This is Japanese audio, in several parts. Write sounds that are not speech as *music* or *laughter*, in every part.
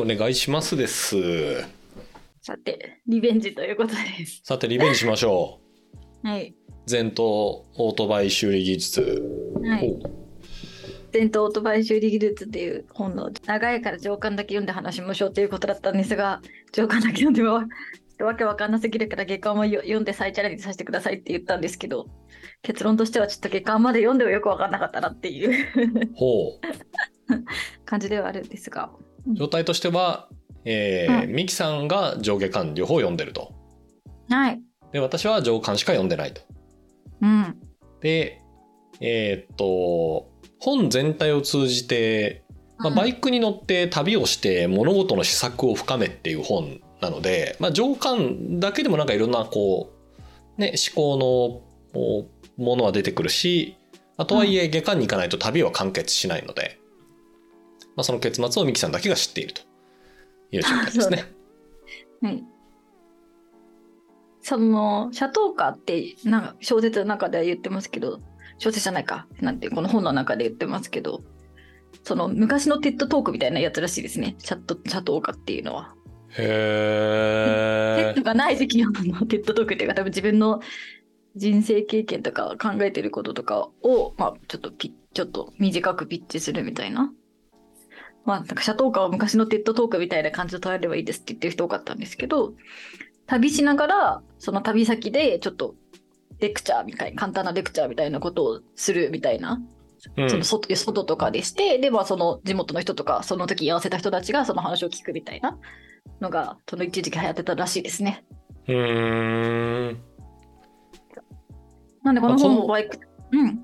お願いしますです。さて、リベンジということです。さて、リベンジしましょ *laughs* はい。う。前頭オートバイ修理技術。はい。お伝統オートバイ修理技術っていう本の長いから上巻だけ読んで話しましょうということだったんですが、上巻だけ読んでも *laughs* わけわかんなすぎるから下巻もよ読んで再チャレンジさせてくださいって言ったんですけど、結論としてはちょっと下巻まで読んでもよくわかんなかったなっていうほ *laughs* 感じではあるんですが。う。状態としては、えーうんミキさんが上下巻両方読んでると。はい。で、私は上巻しか読んでないと。うん。で、えーっと、本全体を通じて、まあ、バイクに乗って旅をして物事の施策を深めっていう本なので、まあ、上巻だけでもなんかいろんなこう、ね、思考のものは出てくるし、まあ、とはいえ下巻に行かないと旅は完結しないので、まあ、その結末をミキさんだけが知っているという状態ですね。はい。その、シャトーカーって、なんか小説の中では言ってますけど、小説じゃないか、なんて、この本の中で言ってますけど、その昔のテッドトークみたいなやつらしいですね。シャトシャトーカーっていうのは。テへッドがない時期の TED Talk っていうか、多分自分の人生経験とか考えてることとかを、まあ、ちょっとちょっと短くピッチするみたいな。まあ、なんか Chautauqua は昔の TED Talk みたいな感じで捉えればいいですって言ってる人多かったんですけど、旅しながら、その旅先でちょっとレクチャーみたいな、簡単なレクチャーみたいなことをするみたいな、うん。その外外とかでして、で、まあその地元の人とか、その時居合わせた人たちがその話を聞くみたいなのが、その一時期流行ってたらしいですね。うーん。なんでこの本もバイク、うん、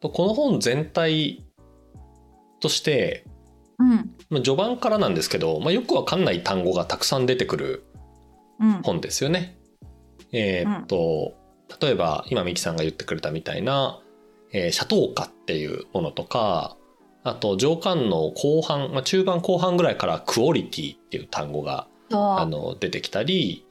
この本全体として、うん、まあ序盤からなんですけど、まあ、よくわかんない単語がたくさん出てくるうん、本ですよね。えーっと、例えば今ミキさんが言ってくれたみたいな、えーシャトーカっていうものとかあと上巻の後半、まあ、中盤後半ぐらいからクオリティっていう単語があの出てきたり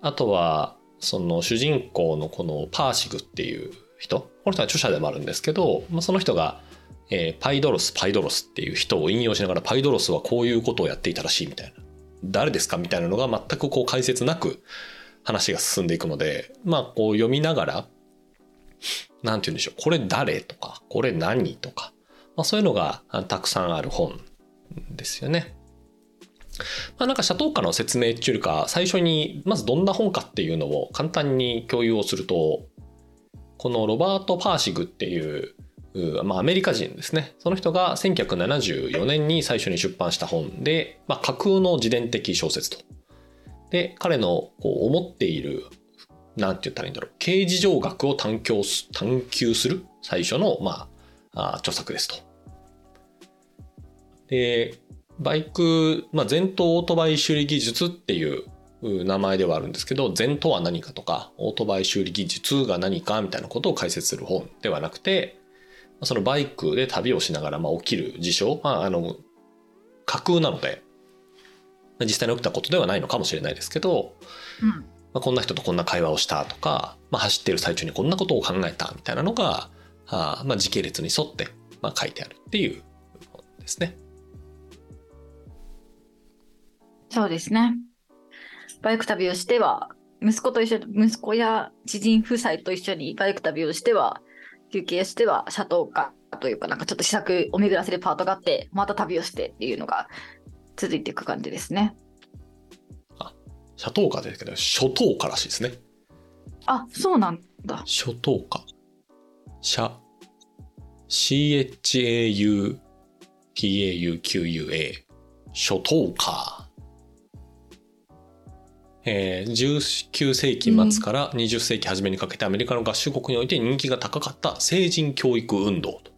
あとはその主人公のこのパーシグっていう人この人は著者でもあるんですけど、まあ、その人が、えーパイドロスパイドロスっていう人を引用しながらパイドロスはこういうことをやっていたらしいみたいな。誰ですかみたいなのが全くこう解説なく話が進んでいくのでまあこう読みながらなんて言うんでしょう。これ誰とかこれ何とか、まあ、そういうのがたくさんある本ですよね。まあ、なんかシャトーカの説明っていうか最初にまずどんな本かっていうのを簡単に共有をするとこのロバート・パーシグっていうまあ、アメリカ人ですねその人が1974年に最初に出版した本で、まあ、架空の自伝的小説と。で彼のこう思っているなんて言ったらいいんだろう刑事上学を探求す探求する最初の、まあ、あ著作ですと。でバイク、まあ、前頭オートバイ修理技術っていうう名前ではあるんですけど前頭は何かとかオートバイ修理技術が何かみたいなことを解説する本ではなくてそのバイクで旅をしながらまあ起きる事象、まあ、あの架空なので実際に起きたことではないのかもしれないですけど、うんまあ、こんな人とこんな会話をしたとか、まあ、走ってる最中にこんなことを考えたみたいなのがあまあ時系列に沿ってまあ書いてあるっていう本ですね。そうですね。バイク旅をしては、息子と一緒に、息子や知人夫妻と一緒にバイク旅をしては、休憩しては、シャトーカーというか、なんかちょっと試作を巡らせるパートがあって、また旅をしてっていうのが続いていく感じですね。シャトーカですけど、初等家らしいですね。あ、そうなんだ。初等家。シャ、CHAUTAUQUA。初等家。えー、19世紀末から20世紀初めにかけてアメリカの合衆国において人気が高かった成人教育運動と。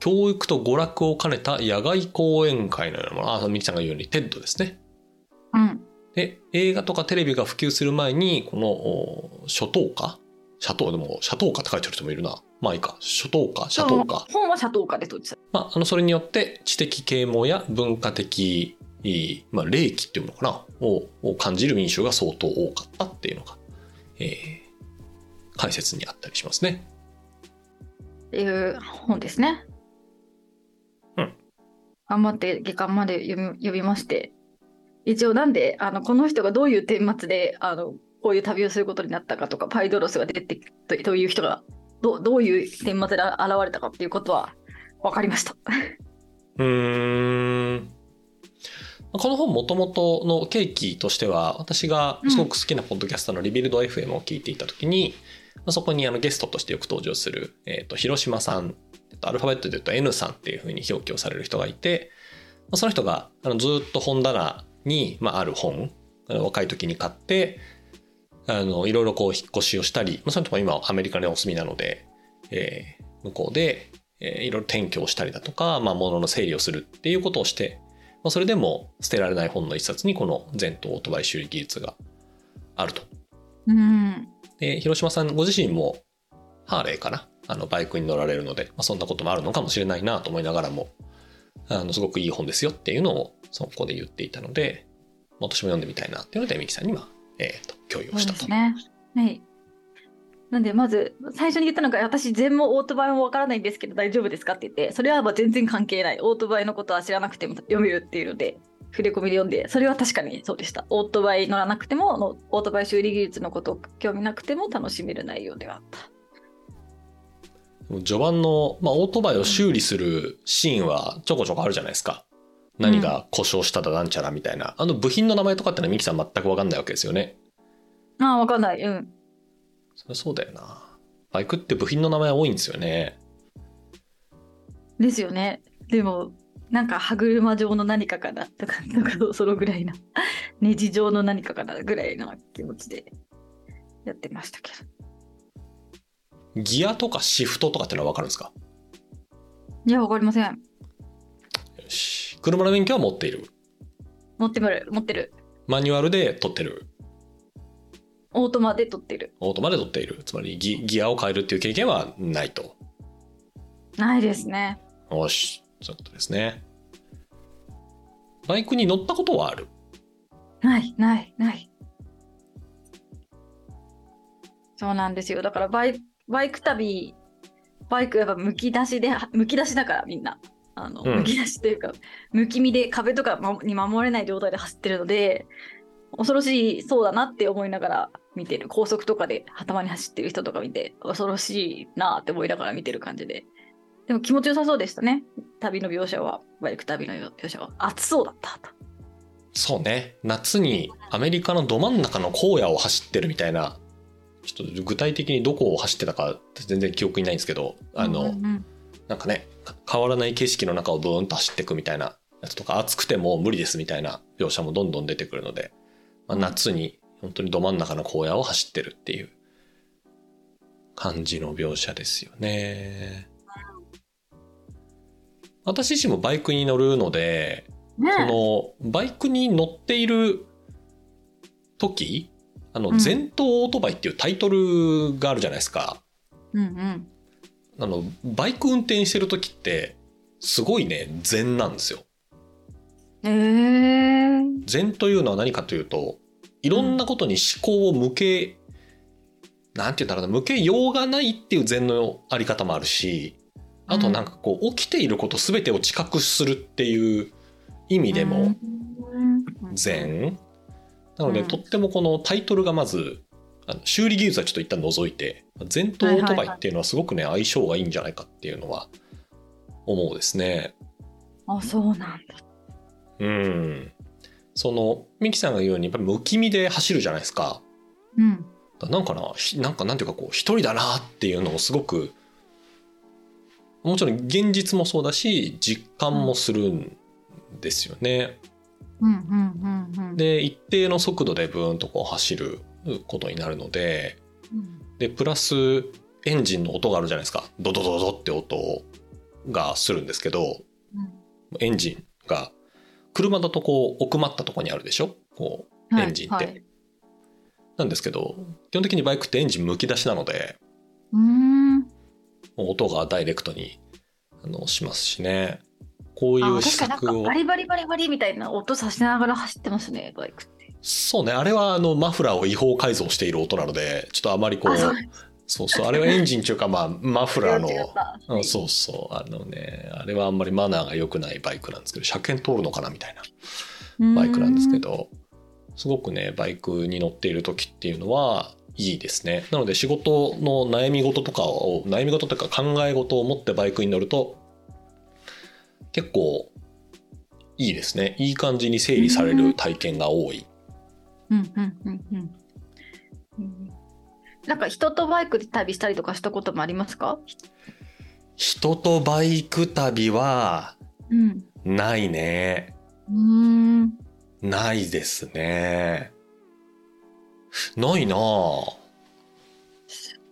教育と娯楽を兼ねた野外講演会のようなもの。あ、ミキさんが言うように、テッドですね。うん。で、映画とかテレビが普及する前に、この、お初等家シャトーでも、シャトーカって書いてある人もいるな。まあいいか。初等家シャトーカ？本はシャトーカーで統一まあ、あの、それによって知的啓蒙や文化的、まあ、霊気っていうのかな？をを感じる民衆が相当多かったっていうのが、えー解説にあったりしますね。っていう本ですね。うん。頑張って下巻まで読み読みまして、一応なんで、あの、この人がどういう顛末で、あの、こういう旅をすることになったかとか、パイドロスが出てきとという人がどうどういう顛末で現れたかっていうことは分かりました。うーん。この本もともとの契機としては、私がすごく好きなポッドキャストのリビルド FM を聞いていたときに、まあそこにあのゲストとしてよく登場する、えっ、と、広島さん、えっとアルファベットで言うと N さんっていうふうに表記をされる人がいて、まあその人があのずっと本棚に、まあ、ある本、若い時に買って、あの、いろいろこう引っ越しをしたり、まあ、その人も今アメリカにお住みなので、えー向こうで、えーいろいろ転居をしたりだとか、まあ、物の整理をするっていうことをして、まあ、それでも捨てられない本の一冊にこの全頭オートバイ修理技術があると。うん。で、広島さんご自身もハーレーかな？あのバイクに乗られるので、まあ、そんなこともあるのかもしれないなと思いながらも、あの、すごくいい本ですよっていうのをそこで言っていたので、まあ私も読んでみたいなっていうので、ミキさんには、えっ、と、共有をしたと。ですね。はい。なんで、まず、最初に言ったのが、私、全もオートバイもわからないんですけど、大丈夫ですかって言って、それはまあ全然関係ない。オートバイのことは知らなくても読めるっていうので、触れ込みで読んで、それは確かにそうでした。オートバイ乗らなくても、オートバイ修理技術のことを興味なくても楽しめる内容ではあった。序盤の、まあ、オートバイを修理するシーンはちょこちょこあるじゃないですか。何が故障しただなんちゃらみたいな。あの部品の名前とかってのはミキさん全くわかんないわけですよね。ああ、わかんない。うん。そりゃそうだよな。バイクって部品の名前多いんですよね。ですよね。でも、なんか歯車状の何かかなとか、なんかそのぐらいな、*laughs* ネジ状の何かかなぐらいの気持ちでやってましたけど。ギアとかシフトとかってのはわかるんですか？いや、わかりません。よし。車の免許は持っている。持ってる、持ってる。マニュアルで取ってる。オートマで撮ってる。オートマで取っている。つまりギギアを変えるっていう経験はないと。ないですね。よし。そういうことですね。バイクに乗ったことはある？ない、ない、ない。そうなんですよ。だからバイバイク旅、バイクやっぱむき出しで、むき出しだからみんな。あの、うんむき出しというか、むき身で壁とかまに守れない状態で走ってるので、恐ろしいそうだなって思いながら見てる。高速とかで頭に走ってる人とか見て、恐ろしいなって思いながら見てる感じで。でも気持ちよさそうでしたね。旅の描写は、バイク旅の描写は。暑そうだったと。そうね。夏にアメリカのど真ん中の荒野を走ってるみたいな、ちょっと具体的にどこを走ってたか全然記憶にないんですけど、あの、うんうんうんなんかね、か変わらない景色の中をブーンと走っていくみたいなやつとか、暑くても無理ですみたいな描写もどんどん出てくるので、まあ、夏に本当にど真ん中の荒野を走ってるっていう感じの描写ですよね。私自身もバイクに乗るので、ねえそのバイクに乗っている時あのうん前頭オートバイっていうタイトルがあるじゃないですか。うんうん。あのバイク運転してる時ってすごいね禅なんですよ。えー、禅というのは何かというといろんなことに思考を向け、なんて言うんだろうな向けようがないっていう禅のあり方もあるしあとなんかこう起きていること全てを知覚するっていう意味でも、うん禅なので、うんとってもこのタイトルがまずあの修理技術はちょっと一旦除いて禅とオートバイっていうのはすごくね相性がいいんじゃないかっていうのは思うですね。あ、そうなんだ。うん。そのミキさんが言うようにやっぱり無気味で走るじゃないですか。うん。だなんかなひなんかなんていうかこう一人だなっていうのをすごくもちろん現実もそうだし実感もするんですよね。うんうんうんうん。で一定の速度でブーンとこう走ることになるのでうんでプラスエンジンの音があるじゃないですかドドドドって音がするんですけどうんエンジンが車だとこう奥まったところにあるでしょ？こうエンジンって、はい。はいなんですけど基本的にバイクってエンジンむき出しなのでうーん。音がダイレクトにあのしますしね。こういうあ、施確かに策を。バリバリバリバリみたいな音させながら走ってますね、バイクって。そうね。あれはあのマフラーを違法改造している音なのでちょっとあまりこうあ、そう。そう。あれはエンジンっていうかまあマフラーのそうそう。あのねあれはあんまりマナーが良くないバイクなんですけど車検通るのかなみたいなバイクなんですけどすごくねバイクに乗っている時っていうのはいいですね。なので仕事の悩み事とかを悩み事というか考え事を持ってバイクに乗ると結構いいですね。いい感じに整理される体験が多い。うんうんうんうんうんなんか人とバイクで旅したりとかしたこともありますか？人とバイク旅はうん。ないね。うーん。ないですね。ないなぁ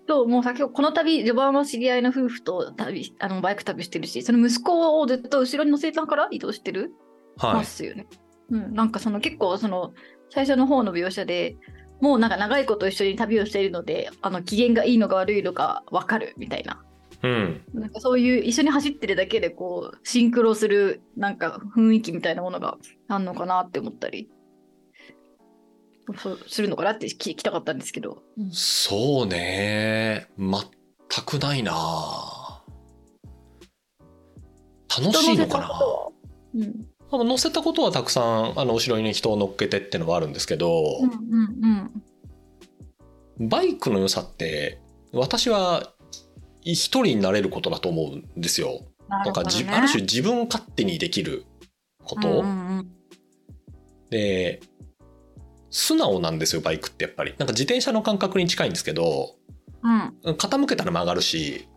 そうもう先ほどこの旅序盤は知り合いの夫婦と旅あのバイク旅してるしその息子をずっと後ろに乗せながら移動してる？はい。ますよね。うん、なんかその結構その最初の方の描写でもうなんか長いこと一緒に旅をしているのであの機嫌がいいのか悪いのか分かるみたいな。うん。なんかそういう一緒に走ってるだけでこうシンクロするなんか雰囲気みたいなものがあんのかなって思ったり。そうするのかなって聞聞きたかったんですけど。そうね。全くないな。ぁ楽しいのかな？うんあの乗せたことはたくさんあの後ろに人を乗っけてってのはあるんですけど、うんうんうんバイクの良さって私は一人になれることだと思うんですよ。なんかじ、ある種自分勝手にできること、うんうんで素直なんですよバイクってやっぱりなんか自転車の感覚に近いんですけどうんうん傾けたら曲がるし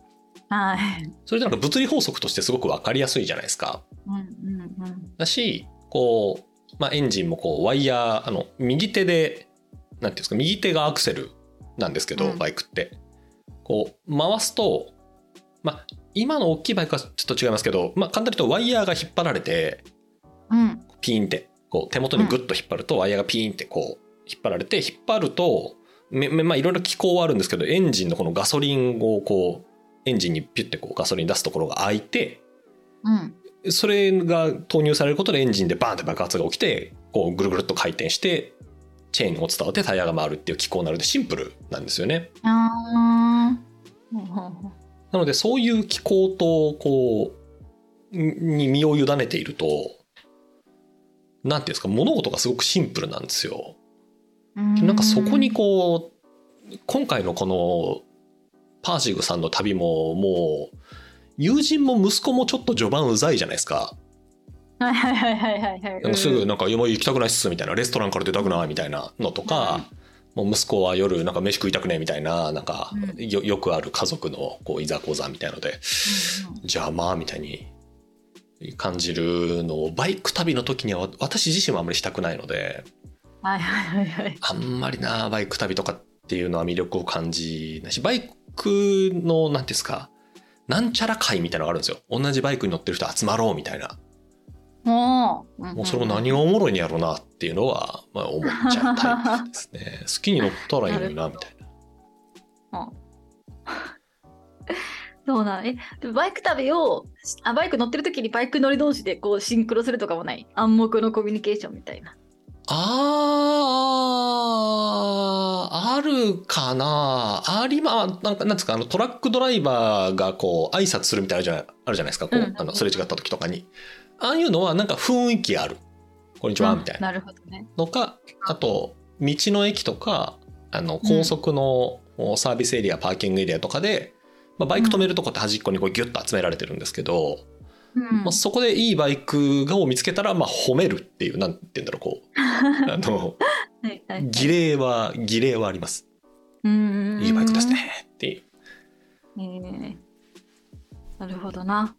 はい。それでなんか物理法則としてすごく分かりやすいじゃないですか。うんうんうんだしこう、まあ、エンジンもこうワイヤーあの右手でなんていうんですか右手がアクセルなんですけど、うん。バイクって。こう回すとまあ今の大きいバイクはちょっと違いますけど、まあ、簡単に言うとワイヤーが引っ張られてうん。ピーンってこう手元にグッと引っ張るとワイヤーがピーンってこう引っ張られて引っ張るとめめまあいろいろ機構はあるんですけどエンジンのこのガソリンをこうエンジンにピュッてこうガソリン出すところが開いてうんそれが投入されることでエンジンでバーンって爆発が起きてこうぐるぐるっと回転してチェーンを伝わってタイヤが回るっていう機構になるのでシンプルなんですよね。なのでそういう機構とこうんに身を委ねているとなんていうんですか物事がすごくシンプルなんですよ。なんかそこにこう今回のこのパーシグさんの旅ももう友人も息子もちょっと序盤うざいじゃないですか。はいはいはいはいはいはい。なんかすぐなんか「いやもう行きたくないっす」みたいな「レストランから出たくない」みたいなのとか、もう息子は夜なんか飯食いたくねえみたいななんかうんよよくある家族のこういざこざみたいので邪魔みたいに感じるのをバイク旅の時には私自身はあんまりしたくないのではいはいはいはい。あんまりなバイク旅とかっていうのは魅力を感じないしバイクの何ですかなんちゃら会みたいなのがあるんですよ。同じバイクに乗ってる人集まろうみたいな。もう、もうそれも何がおもろいんやろうなっていうのは、まあ、思っちゃうタイプですね。*laughs* 好きに乗ったらいいのになみたいな。*laughs* そうだね。でもバイク旅をあ、バイク乗ってる時にバイク乗り同士でこうシンクロするとかもない？暗黙のコミュニケーションみたいな。あーあるかな。ありまあなんかなんですかあのトラックドライバーがこう挨拶するみたいなのじゃあるじゃないですかこう、うん。あのすれ違った時とかに。ああいうのはなんか雰囲気ある。こんにちはみたいな。なるほどね。のかあと道の駅とかあの高速のサービスエリア、パーキングエリアとかで、まあ、バイク止めるとこって端っこにこうギュッと集められてるんですけど、うん。まあ、そこでいいバイクを見つけたらまあ褒めるっていうなんて言うんだろうこう。*laughs* あのはいはい儀礼は儀礼はあります。うんいいバイクです。ねっていう。え。ーなるほどな。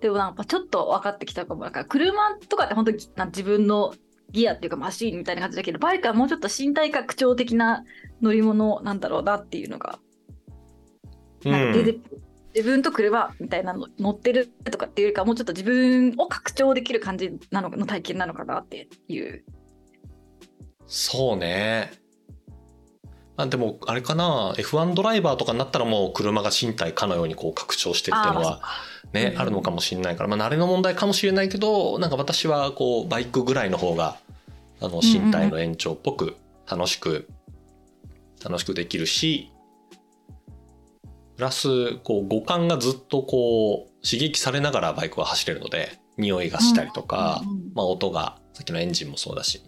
でもなんかちょっと分かってきたかも。なんか車とかって本当に自分のギアっていうかマシーンみたいな感じだけど、バイクはもうちょっと身体拡張的な乗り物なんだろうなっていうのが、なんか出て自分と車みたいなの乗ってるとかっていうよりかもうちょっと自分を拡張できる感じなのの体験なのかなっていう。そうね。あでもあれかな。F1 ドライバーとかになったらもう車が身体かのようにこう拡張してっていうのはね、うんあるのかもしれないから、まあ、慣れの問題かもしれないけどなんか私はこうバイクぐらいの方があの身体の延長っぽく楽しく楽しくできるしプラスこう五感がずっとこう刺激されながらバイクは走れるので匂いがしたりとか、うんうんうんまあ、音がさっきのエンジンもそうだし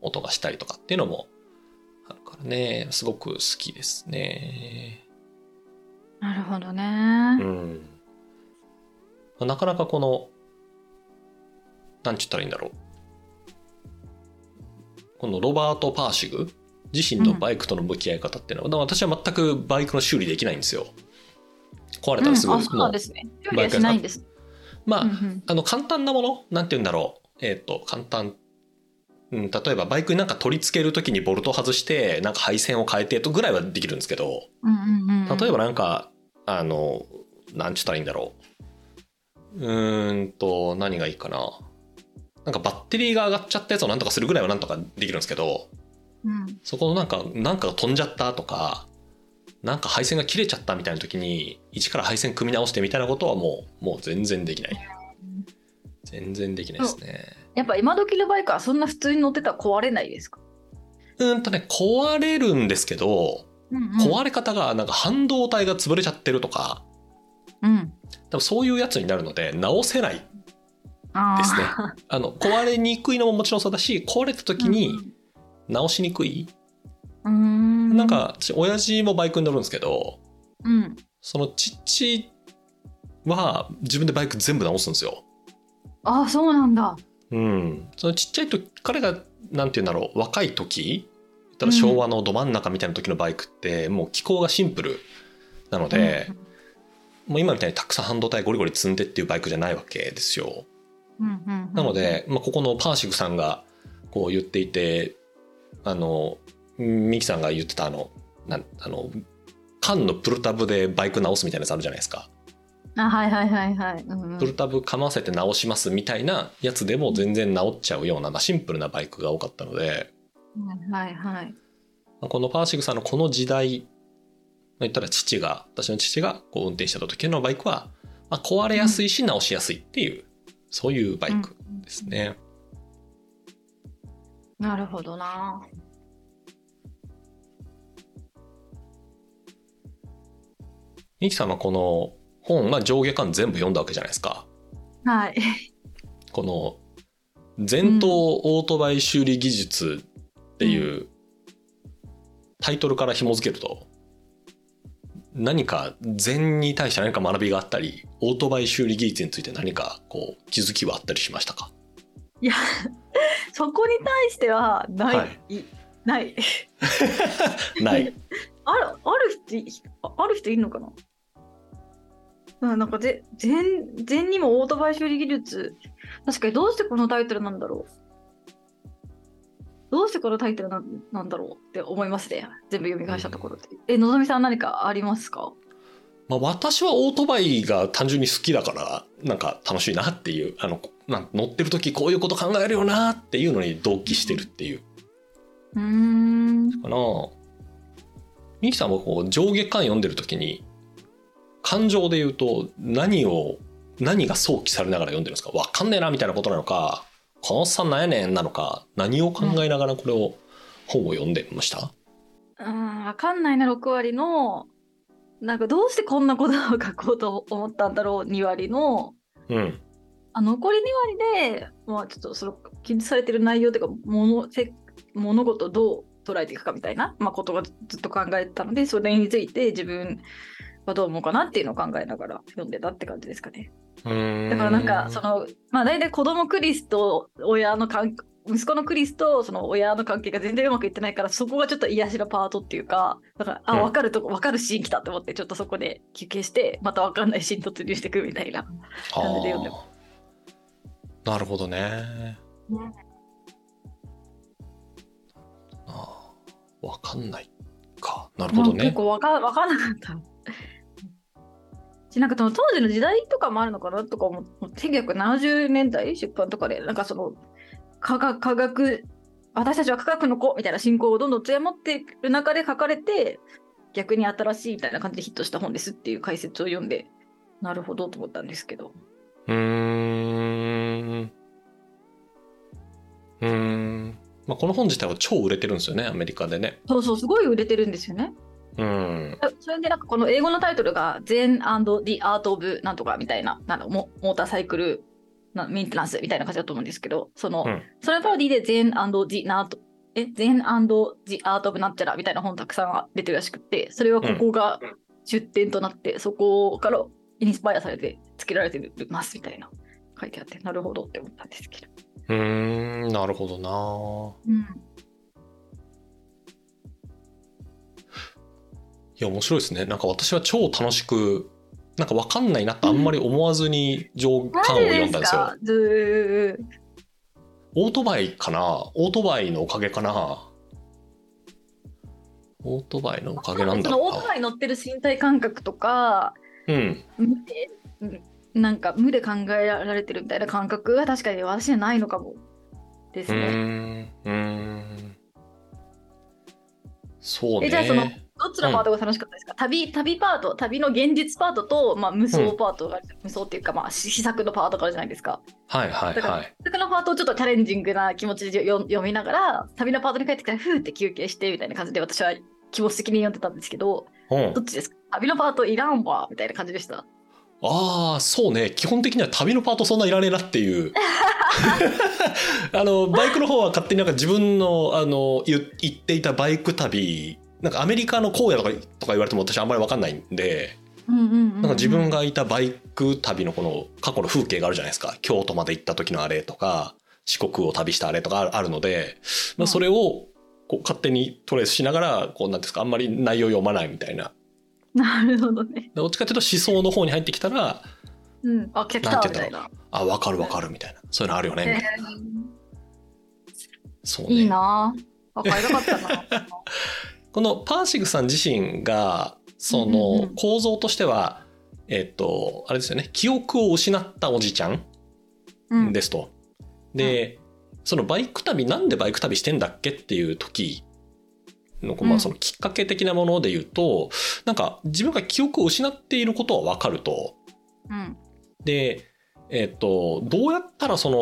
音がしたりとかっていうのもあるからねすごく好きですね。なるほどね。うん、なかなかこのなんちゅったらいいんだろうこのロバート・パーシグ自身のバイクとの向き合い方っていうのは、私は全くバイクの修理できないんですよ。壊れたらすぐ、うんあ、そうなんですね。料理はしないんです。まあ、うんうん。あの簡単なものなんて言うんだろう。えっ、と簡単。うん、例えばバイクになんか取り付ける時にボルト外してなんか配線を変えてとぐらいはできるんですけど。うんうんうん。例えばなんかあのなんちゅったらいいんだろう。うーんと何がいいかな。なんかバッテリーが上がっちゃったやつをなんとかするぐらいはなんとかできるんですけどうん。そこのなんかなんかが飛んじゃったとかなんか配線が切れちゃったみたいな時に一から配線組み直してみたいなことはもうもう全然できない。全然できないですね。やっぱ今時のバイクはそんな普通に乗ってたら壊れないですか、うーんとね壊れるんですけどうん壊れ方がなんか半導体が潰れちゃってるとかうん、多分そういうやつになるので直せないですね。あの壊れにくいのももちろんそうだし壊れた時に直しにくい、うんうん。なんか私親父もバイクに乗るんですけどうん。その父は自分でバイク全部直すんですよ。ああそうなんだ。うん、そのちっちゃい時彼がなんて言うんだろう若い時たら昭和のど真ん中みたいな時のバイクってもう機構がシンプルなので、もう今みたいにたくさん。半導体ゴリゴリ積んでっていうバイクじゃないわけですよ。うんうんうんうんなので、まあ、ここのパーシグさんがこう言っていてあのミキさんが言ってたあのなんあの缶のプルタブでバイク直すみたいなやつあるじゃないですか。あはいはいはいはい、うんうん。プルタブかませて直しますみたいなやつでも全然直っちゃうような、まあ、シンプルなバイクが多かったので、はいはい。まあこのパーシグさんのこの時代まあ言ったら父が私の父がこう運転してた時のバイクは、まあ、壊れやすいし直しやすいっていう、そういうバイクですね。なるほどな。ミキさんはこの本、まあ、上下巻全部読んだわけじゃないですか。はい。この前頭オートバイ修理技術っていうタイトルから紐付けると何か禅に対して何か学びがあったりオートバイ修理技術について何かこう気づきはあったりしましたか？いやそこに対してはない、はい。ない。ない。*laughs* *laughs* あるある人いあある人いるのかな？うんなんかぜ全全にもオートバイ修理技術。確かにどうしてこのタイトルなんだろう。どうしてこのタイトルなんなんだろうって思いますね。全部読み返したところで、えのぞみさん何かありますか？まあ、私はオートバイが単純に好きだからなんか楽しいなっていうあのなん乗ってる時こういうこと考えるよなっていうのに同期してるっていう。うーん。かな。ミキさんもこう上下巻読んでる時に感情で言うと何を何が想起されながら読んでるんですか？わかんねえなみたいなことなのかこのおっさんなんやねんなのか何を考えながらこれを本を読んでました、うんわかんないな6割のなんかどうしてこんなことを書こうと思ったんだろう2割の。うんあ残り2割で、まあ、ちょっとその記述されてる内容というか物せ物事をどう捉えていくかみたいな、まあ、ことがずっと考えてたのでそれについて自分はどう思うかなっていうのを考えながら読んでたって感じですかね。だからなんかそのまあ大体子供クリスと親の関息子のクリスとその親の関係が全然うまくいってないからそこがちょっと癒しのパートっていうかだからあうん分かるとこ分かるシーン来たと思ってちょっとそこで休憩してまた分かんないシーン突入していくみたいな。感じで読んでまあーなるほどね。あーわかんないか。なるほどね。まあ結構わかわかんなかった。しなんかその当時の時代とかもあるのかなとか思う1970年代出版とかでなんかその科学科学私たちは科学の子みたいな信仰をどんどん強まっている中で書かれて逆に新しいみたいな感じでヒットした本ですっていう解説を読んでなるほどと思ったんですけどうーん。うーん。まあ、この本自体は超売れてるんですよね、アメリカでね。そうそうすごい売れてるんですよね。うん。それでなんかこの英語のタイトルが Zen and the Art of なんとかみたいな、なんだモモーターサイクルなメンテナンスみたいな感じだと思うんですけど、その、うんそれのパロディで Zen and the Art え Zen and the Art of なんちゃらみたいな本たくさん出てるらしくって、それはここが出典となって、そこからインスパイアされて付けられてますみたいな書いてあって、なるほどって思ったんですけど。うーん、なるほどな。うん。いや、面白いですね。なんか私は超楽しく、なんかわかんないなってあんまり思わずに上巻を読んだんですよ。マジですオートバイかな？オートバイのおかげかな？オートバイのおかげなんだろうな。オートバイ乗ってる身体感覚とか、うん。無でうんなんか無で考えられてるみたいな感覚は確かに私にはないのかもですね。ん。うーん。そうね。えじゃあそのどっちのパートが楽しかったですか、旅旅パート、旅の現実パートと、まあ、無双パートが、無双っていうか、まあ、し試作のパートがあるじゃないですか。はいはいはい。試作のパートをちょっとチャレンジングな気持ちでよ読みながら、旅のパートに帰ってきたら、ふーって休憩してみたいな感じで私は気持ち的に読んでたんですけど、うんど。っちですか？旅のパートいらんわみたいな感じでした。ああ、そうね。基本的には旅のパートそんないらねえなっていう。*laughs* あの、バイクの方は勝手になんか自分の、あの、言言っていたバイク旅、なんかアメリカの荒野とかとか言われても私あんまりわかんないんで、うんうんうんうん、なんか自分がいたバイク旅のこの過去の風景があるじゃないですか。京都まで行った時のあれとか、四国を旅したあれとかあるあるので、まあ、それをこう勝手にトレースしながら、こうなんですか、あんまり内容読まないみたいな。なるほどね。どっちかというと思想の方に入ってきたら、うん。あ、来たみたいな。あ、わかるわかるみたいな。そういうのあるよね、みたいな。そうね。いいなぁ。あ、買いたかったな。*laughs* このパーシグさん自身が、そのん構造としては、えっと、あれですよね、記憶を失ったおじちゃん、ですと。で、そのバイク旅、なんでバイク旅してんだっけっていう時の、まあ、うんそのきっかけ的なもので言うと、なんか自分が記憶を失っていることはわかると。うん。で、えっと、どうやったらその、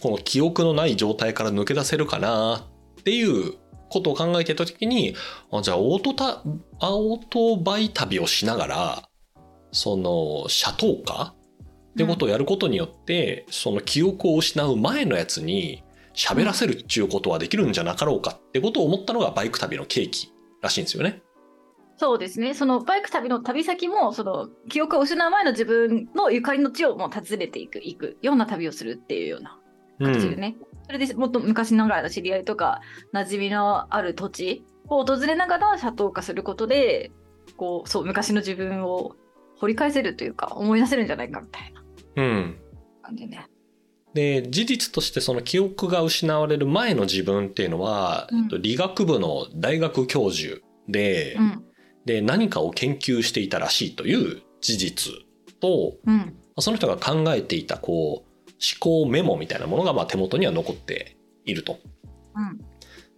この記憶のない状態から抜け出せるかなっていうことを考えていた時に、あじゃあオートタ、あオートバイ旅をしながら、その、車等化ってことをやることによって、その記憶を失う前のやつに喋らせるっていうことはできるんじゃなかろうかってことを思ったのがバイク旅の契機らしいんですよね。そうですね。そのバイク旅の旅先も、その記憶を失う前の自分のゆかりの地をもう訪ねていく、行くような旅をするっていうようなうん。形でね。それでもっと昔ながらの知り合いとか、馴染みのある土地を訪れながら車等化することで、こう、そう、昔の自分を掘り返せるというか、思い出せるんじゃないかみたいなうん。感じね。で事実としてその記憶が失われる前の自分っていうのは、うんえっと理学部の大学教授で,、うん。で何かを研究していたらしいという事実とうん。その人が考えていたこう思考メモみたいなものがまあ手元には残っていると。うん。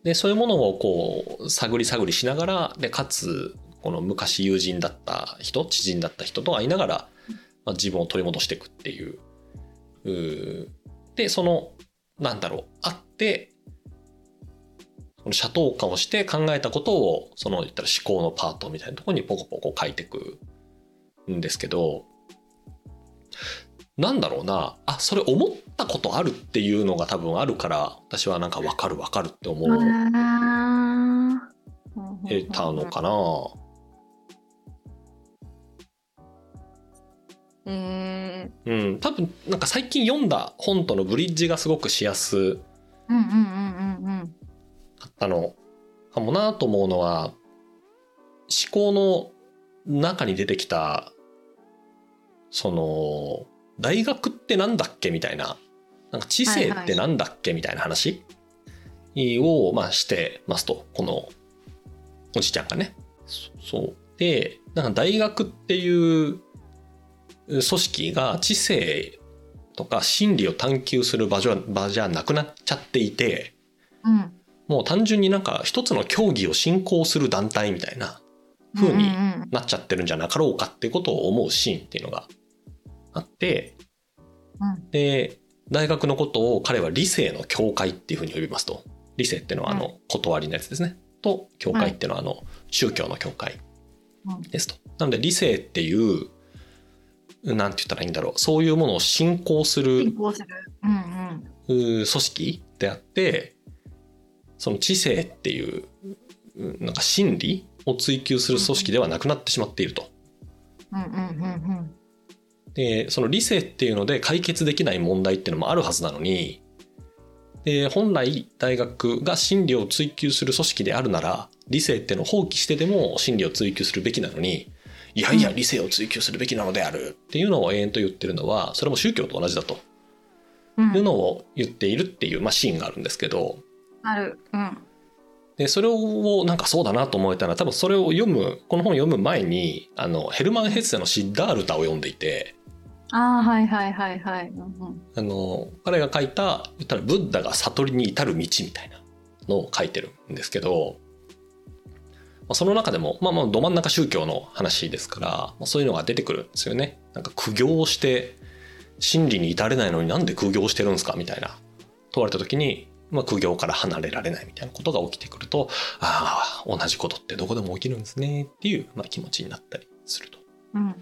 でそういうものをこう探り探りしながらでかつこの昔友人だった人知人だった人と会いながら、まあ、自分を取り戻していくっていう。うーでそのなんだろう。会ってこの社等化をして考えたことをその言ったら思考のパートみたいなところにポコポコ書いていくんですけどなんだろうな。あそれ思ったことあるっていうのが多分あるから私はなんか分かる分かるって思う。あ得たのかなえー、うん。多分なんか最近読んだ本とのブリッジがすごくしやすかったの。かもなと思うのは思考の中に出てきたその大学ってなんだっけみたいななんか知性ってなんだっけみたいな話を、まあ、してますと。このおじちゃんがね。そう。でなんか大学っていう組織が知性とか心理を探求する場所場じゃなくなっちゃっていてうん。うんもう単純になんか一つの競技を進行する団体みたいな風になっちゃってるんじゃなかろうかってことを思うシーンっていうのがあってうん。で大学のことを彼は理性の境界っていうふうに呼びますと。理性っていうのはあの断りのやつですね。と教会っていうのはあの宗教の教会うん。ですと。なので理性っていうなんて言ったらいいんだろうそういうものを信仰する進行する。うんうん。う組織であってその知性っていううなんか真理を追求する組織ではなくなってしまっていると。うんうんうんでその理性っていうので解決できない問題っていうのもあるはずなのにで本来大学が真理を追求する組織であるなら理性っていうのを放棄してでも真理を追求するべきなのにいやいや理性を追求するべきなのであるっていうのを永遠と言ってるのはそれも宗教と同じだとうん。いうのを言っているっていう、まあ、シーンがあるんですけどある。うん。でそれをなんかそうだなと思えたのは多分それを読むこの本を読む前にあのヘルマン・ヘッセの「シッダールタ」を読んでいてああ、はいはいはいはい。うんうんあの彼が書いた言ったらブッダが悟りに至る道みたいなのを書いてるんですけど、まあ、その中でもまあまあど真ん中宗教の話ですから、まあ、そういうのが出てくるんですよね。なんか苦行をして真理に至れないのになんで苦行してるんですか？みたいな問われた時に、まあ、苦行から離れられないみたいなことが起きてくるとああ同じことってどこでも起きるんですねっていう、まあ、気持ちになったりすると。うん。な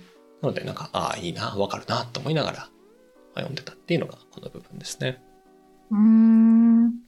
のでなんかああいいなわかるなと思いながらまあ読んでたっていうのがこの部分ですね。うーん。